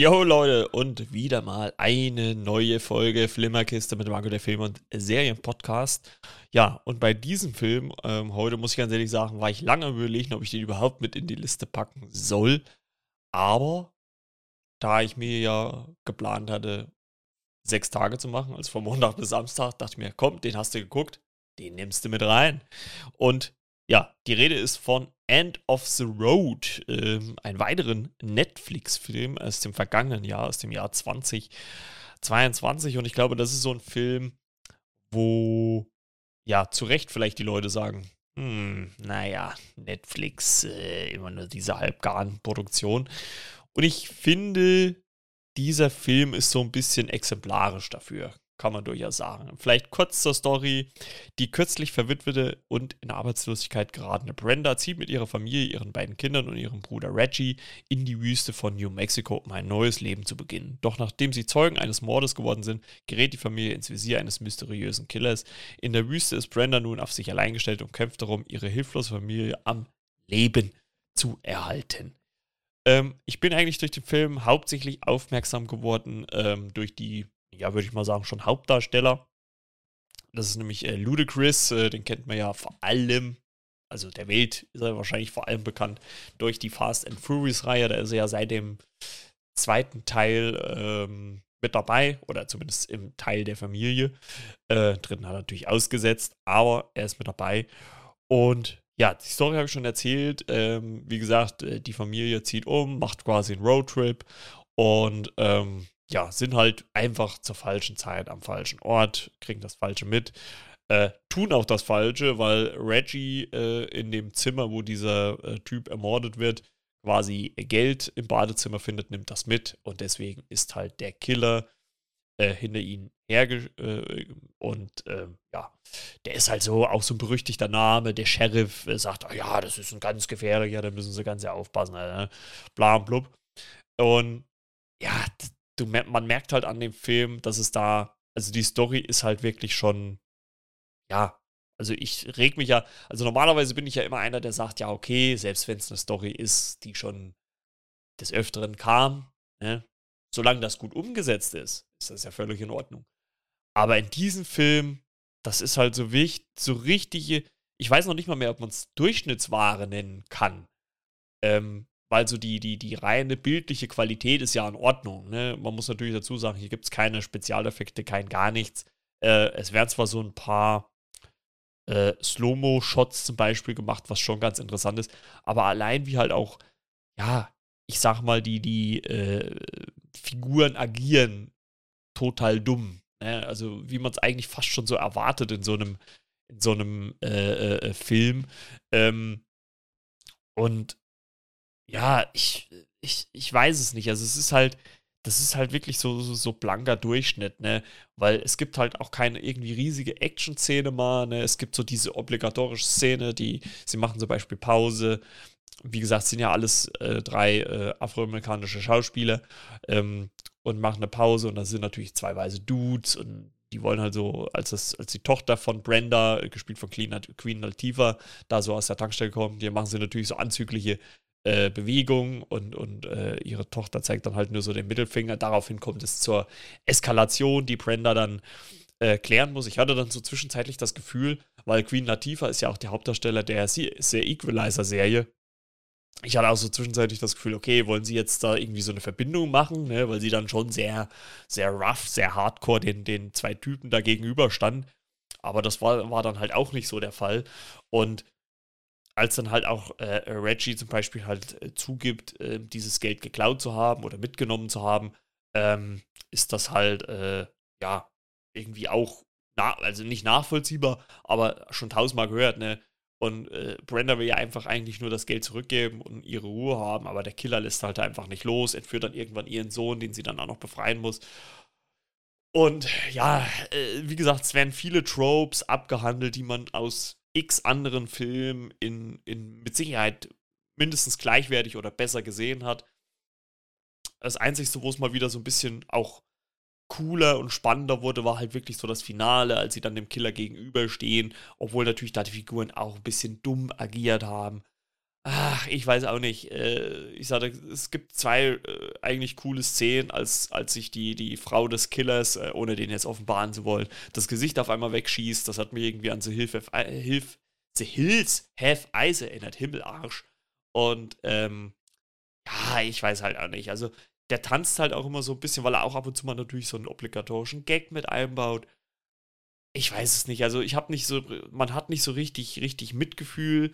Jo Leute, und wieder mal eine neue Folge Flimmerkiste mit Marco der Film- und Serienpodcast. Ja, und bei diesem Film, ähm, heute muss ich ganz ehrlich sagen, war ich lange überlegen, ob ich den überhaupt mit in die Liste packen soll. Aber da ich mir ja geplant hatte, sechs Tage zu machen, also von Montag bis Samstag, dachte ich mir, komm, den hast du geguckt, den nimmst du mit rein. Und ja, die Rede ist von End of the Road, ähm, einen weiteren Netflix-Film aus dem vergangenen Jahr, aus dem Jahr 2022. Und ich glaube, das ist so ein Film, wo ja zu Recht vielleicht die Leute sagen, hm, naja, Netflix, äh, immer nur diese halbgaren Produktion. Und ich finde, dieser Film ist so ein bisschen exemplarisch dafür kann man durchaus sagen. Vielleicht kurz zur Story. Die kürzlich verwitwete und in Arbeitslosigkeit geratene Brenda zieht mit ihrer Familie, ihren beiden Kindern und ihrem Bruder Reggie in die Wüste von New Mexico, um ein neues Leben zu beginnen. Doch nachdem sie Zeugen eines Mordes geworden sind, gerät die Familie ins Visier eines mysteriösen Killers. In der Wüste ist Brenda nun auf sich allein gestellt und kämpft darum, ihre hilflose Familie am Leben zu erhalten. Ähm, ich bin eigentlich durch den Film hauptsächlich aufmerksam geworden ähm, durch die ja, würde ich mal sagen, schon Hauptdarsteller. Das ist nämlich äh, Ludacris, äh, den kennt man ja vor allem, also der Welt ist er wahrscheinlich vor allem bekannt durch die Fast and Furious-Reihe. Da ist er ja seit dem zweiten Teil ähm, mit dabei, oder zumindest im Teil der Familie. Äh, dritten hat er natürlich ausgesetzt, aber er ist mit dabei. Und ja, die Story habe ich schon erzählt. Ähm, wie gesagt, äh, die Familie zieht um, macht quasi einen Roadtrip und ähm, ja, sind halt einfach zur falschen Zeit am falschen Ort, kriegen das Falsche mit, äh, tun auch das Falsche, weil Reggie äh, in dem Zimmer, wo dieser äh, Typ ermordet wird, quasi Geld im Badezimmer findet, nimmt das mit und deswegen ist halt der Killer äh, hinter ihnen herge äh, und ähm, ja, der ist halt so auch so ein berüchtigter Name. Der Sheriff äh, sagt, oh ja, das ist ein ganz gefährlicher, da müssen sie ganz sehr aufpassen, ne? bla und blub. Und ja, du, man merkt halt an dem Film, dass es da, also die Story ist halt wirklich schon, ja, also ich reg mich ja, also normalerweise bin ich ja immer einer, der sagt, ja, okay, selbst wenn es eine Story ist, die schon des Öfteren kam, ne, solange das gut umgesetzt ist, ist das ja völlig in Ordnung. Aber in diesem Film, das ist halt so wichtig, so richtige, ich weiß noch nicht mal mehr, ob man es Durchschnittsware nennen kann. Ähm, weil so die, die, die reine bildliche Qualität ist ja in Ordnung. Ne? Man muss natürlich dazu sagen, hier gibt es keine Spezialeffekte, kein gar nichts. Äh, es werden zwar so ein paar äh, Slow-Mo-Shots zum Beispiel gemacht, was schon ganz interessant ist, aber allein wie halt auch, ja, ich sag mal, die, die äh, Figuren agieren total dumm. Ne? Also wie man es eigentlich fast schon so erwartet in so einem, in so einem äh, äh, äh, Film. Ähm, und ja, ich, ich, ich weiß es nicht. Also es ist halt, das ist halt wirklich so, so, so blanker Durchschnitt, ne? Weil es gibt halt auch keine irgendwie riesige Action-Szene mal, ne? Es gibt so diese obligatorische Szene, die, sie machen zum Beispiel Pause. Wie gesagt, sind ja alles äh, drei äh, afroamerikanische Schauspieler ähm, und machen eine Pause und da sind natürlich zwei weiße Dudes und die wollen halt so, als, das, als die Tochter von Brenda, gespielt von Queen, Queen Latifah, da so aus der Tankstelle kommt, die machen sie natürlich so anzügliche äh, Bewegung und, und äh, ihre Tochter zeigt dann halt nur so den Mittelfinger. Daraufhin kommt es zur Eskalation, die Brenda dann äh, klären muss. Ich hatte dann so zwischenzeitlich das Gefühl, weil Queen Latifah ist ja auch der Hauptdarsteller der, der Equalizer-Serie. Ich hatte auch so zwischenzeitlich das Gefühl, okay, wollen sie jetzt da irgendwie so eine Verbindung machen, ne? weil sie dann schon sehr, sehr rough, sehr hardcore den, den zwei Typen da gegenüber stand. Aber das war, war dann halt auch nicht so der Fall. Und als dann halt auch äh, Reggie zum Beispiel halt äh, zugibt, äh, dieses Geld geklaut zu haben oder mitgenommen zu haben, ähm, ist das halt, äh, ja, irgendwie auch, also nicht nachvollziehbar, aber schon tausendmal gehört, ne? Und äh, Brenda will ja einfach eigentlich nur das Geld zurückgeben und ihre Ruhe haben, aber der Killer lässt halt einfach nicht los, entführt dann irgendwann ihren Sohn, den sie dann auch noch befreien muss. Und ja, äh, wie gesagt, es werden viele Tropes abgehandelt, die man aus x anderen Filmen in, in mit Sicherheit mindestens gleichwertig oder besser gesehen hat. Das Einzige, wo es mal wieder so ein bisschen auch cooler und spannender wurde, war halt wirklich so das Finale, als sie dann dem Killer gegenüberstehen, obwohl natürlich da die Figuren auch ein bisschen dumm agiert haben. Ach, ich weiß auch nicht. Äh, ich sage, es gibt zwei äh, eigentlich coole Szenen, als, als sich die, die Frau des Killers, äh, ohne den jetzt offenbaren zu wollen, das Gesicht auf einmal wegschießt. Das hat mir irgendwie an The Hilf, Hilf The Hills Have Eyes erinnert, Himmelarsch. Und ähm, ja, ich weiß halt auch nicht. Also, der tanzt halt auch immer so ein bisschen, weil er auch ab und zu mal natürlich so einen obligatorischen Gag mit einbaut. Ich weiß es nicht. Also, ich habe nicht so, man hat nicht so richtig, richtig Mitgefühl.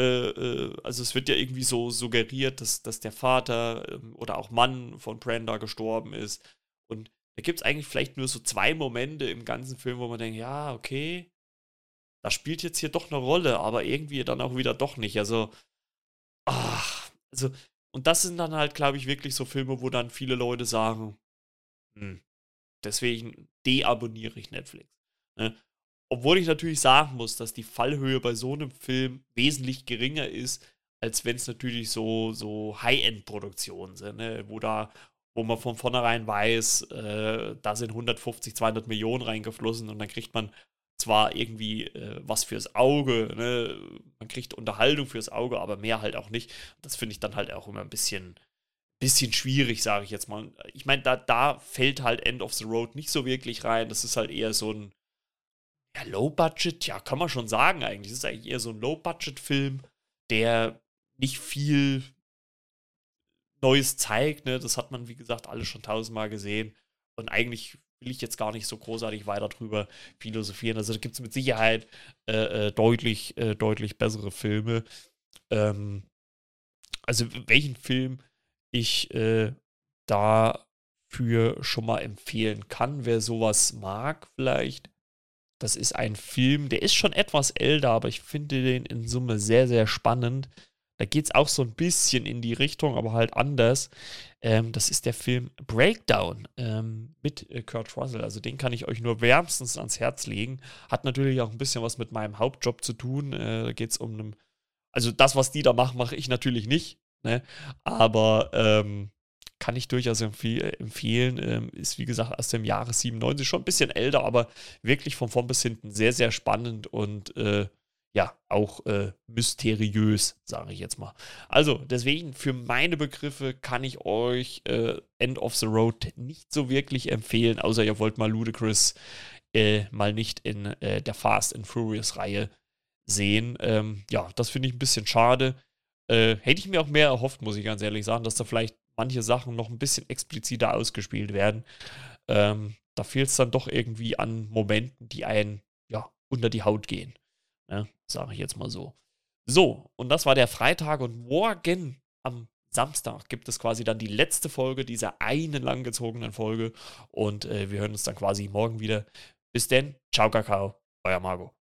Äh, äh, also, es wird ja irgendwie so suggeriert, dass, dass der Vater ähm, oder auch Mann von Brenda gestorben ist. Und da gibt es eigentlich vielleicht nur so zwei Momente im ganzen Film, wo man denkt, ja, okay, das spielt jetzt hier doch eine Rolle, aber irgendwie dann auch wieder doch nicht. Also, ach, also, und das sind dann halt, glaube ich, wirklich so Filme, wo dann viele Leute sagen, hm, deswegen deabonniere ich Netflix. Ne? Obwohl ich natürlich sagen muss, dass die Fallhöhe bei so einem Film wesentlich geringer ist, als wenn es natürlich so, so High-End-Produktionen sind, ne? wo da, wo man von vornherein weiß, äh, da sind 150, 200 Millionen reingeflossen und dann kriegt man zwar irgendwie äh, was fürs Auge, ne? man kriegt Unterhaltung fürs Auge, aber mehr halt auch nicht. Das finde ich dann halt auch immer ein bisschen, bisschen schwierig, sage ich jetzt mal. Ich meine, da, da fällt halt End of the Road nicht so wirklich rein. Das ist halt eher so ein ja, Low-Budget, ja, kann man schon sagen eigentlich. Das ist eigentlich eher so ein Low-Budget-Film, der nicht viel Neues zeigt. Ne? Das hat man, wie gesagt, alles schon tausendmal gesehen. Und eigentlich will ich jetzt gar nicht so großartig weiter drüber philosophieren. Also da gibt es mit Sicherheit äh, äh, deutlich, äh, deutlich bessere Filme. Ähm, also welchen Film ich äh, dafür schon mal empfehlen kann, wer sowas mag vielleicht. Das ist ein Film, der ist schon etwas älter, aber ich finde den in Summe sehr, sehr spannend. Da geht es auch so ein bisschen in die Richtung, aber halt anders. Ähm, das ist der Film Breakdown ähm, mit äh, Kurt Russell. Also den kann ich euch nur wärmstens ans Herz legen. Hat natürlich auch ein bisschen was mit meinem Hauptjob zu tun. Äh, da geht es um einen. Also das, was die da machen, mache ich natürlich nicht. Ne? Aber ähm, kann ich durchaus empfehl empfehlen. Ähm, ist wie gesagt aus dem Jahre 97 schon ein bisschen älter, aber wirklich von vorn bis hinten sehr, sehr spannend und äh, ja, auch äh, mysteriös, sage ich jetzt mal. Also, deswegen, für meine Begriffe kann ich euch äh, End of the Road nicht so wirklich empfehlen, außer ihr wollt mal Ludacris äh, mal nicht in äh, der Fast and Furious Reihe sehen. Ähm, ja, das finde ich ein bisschen schade. Äh, hätte ich mir auch mehr erhofft, muss ich ganz ehrlich sagen, dass da vielleicht manche Sachen noch ein bisschen expliziter ausgespielt werden. Ähm, da fehlt es dann doch irgendwie an Momenten, die einen ja, unter die Haut gehen. Ne? Sage ich jetzt mal so. So, und das war der Freitag und morgen am Samstag gibt es quasi dann die letzte Folge dieser einen langgezogenen Folge und äh, wir hören uns dann quasi morgen wieder. Bis denn, ciao Kakao, euer Margot.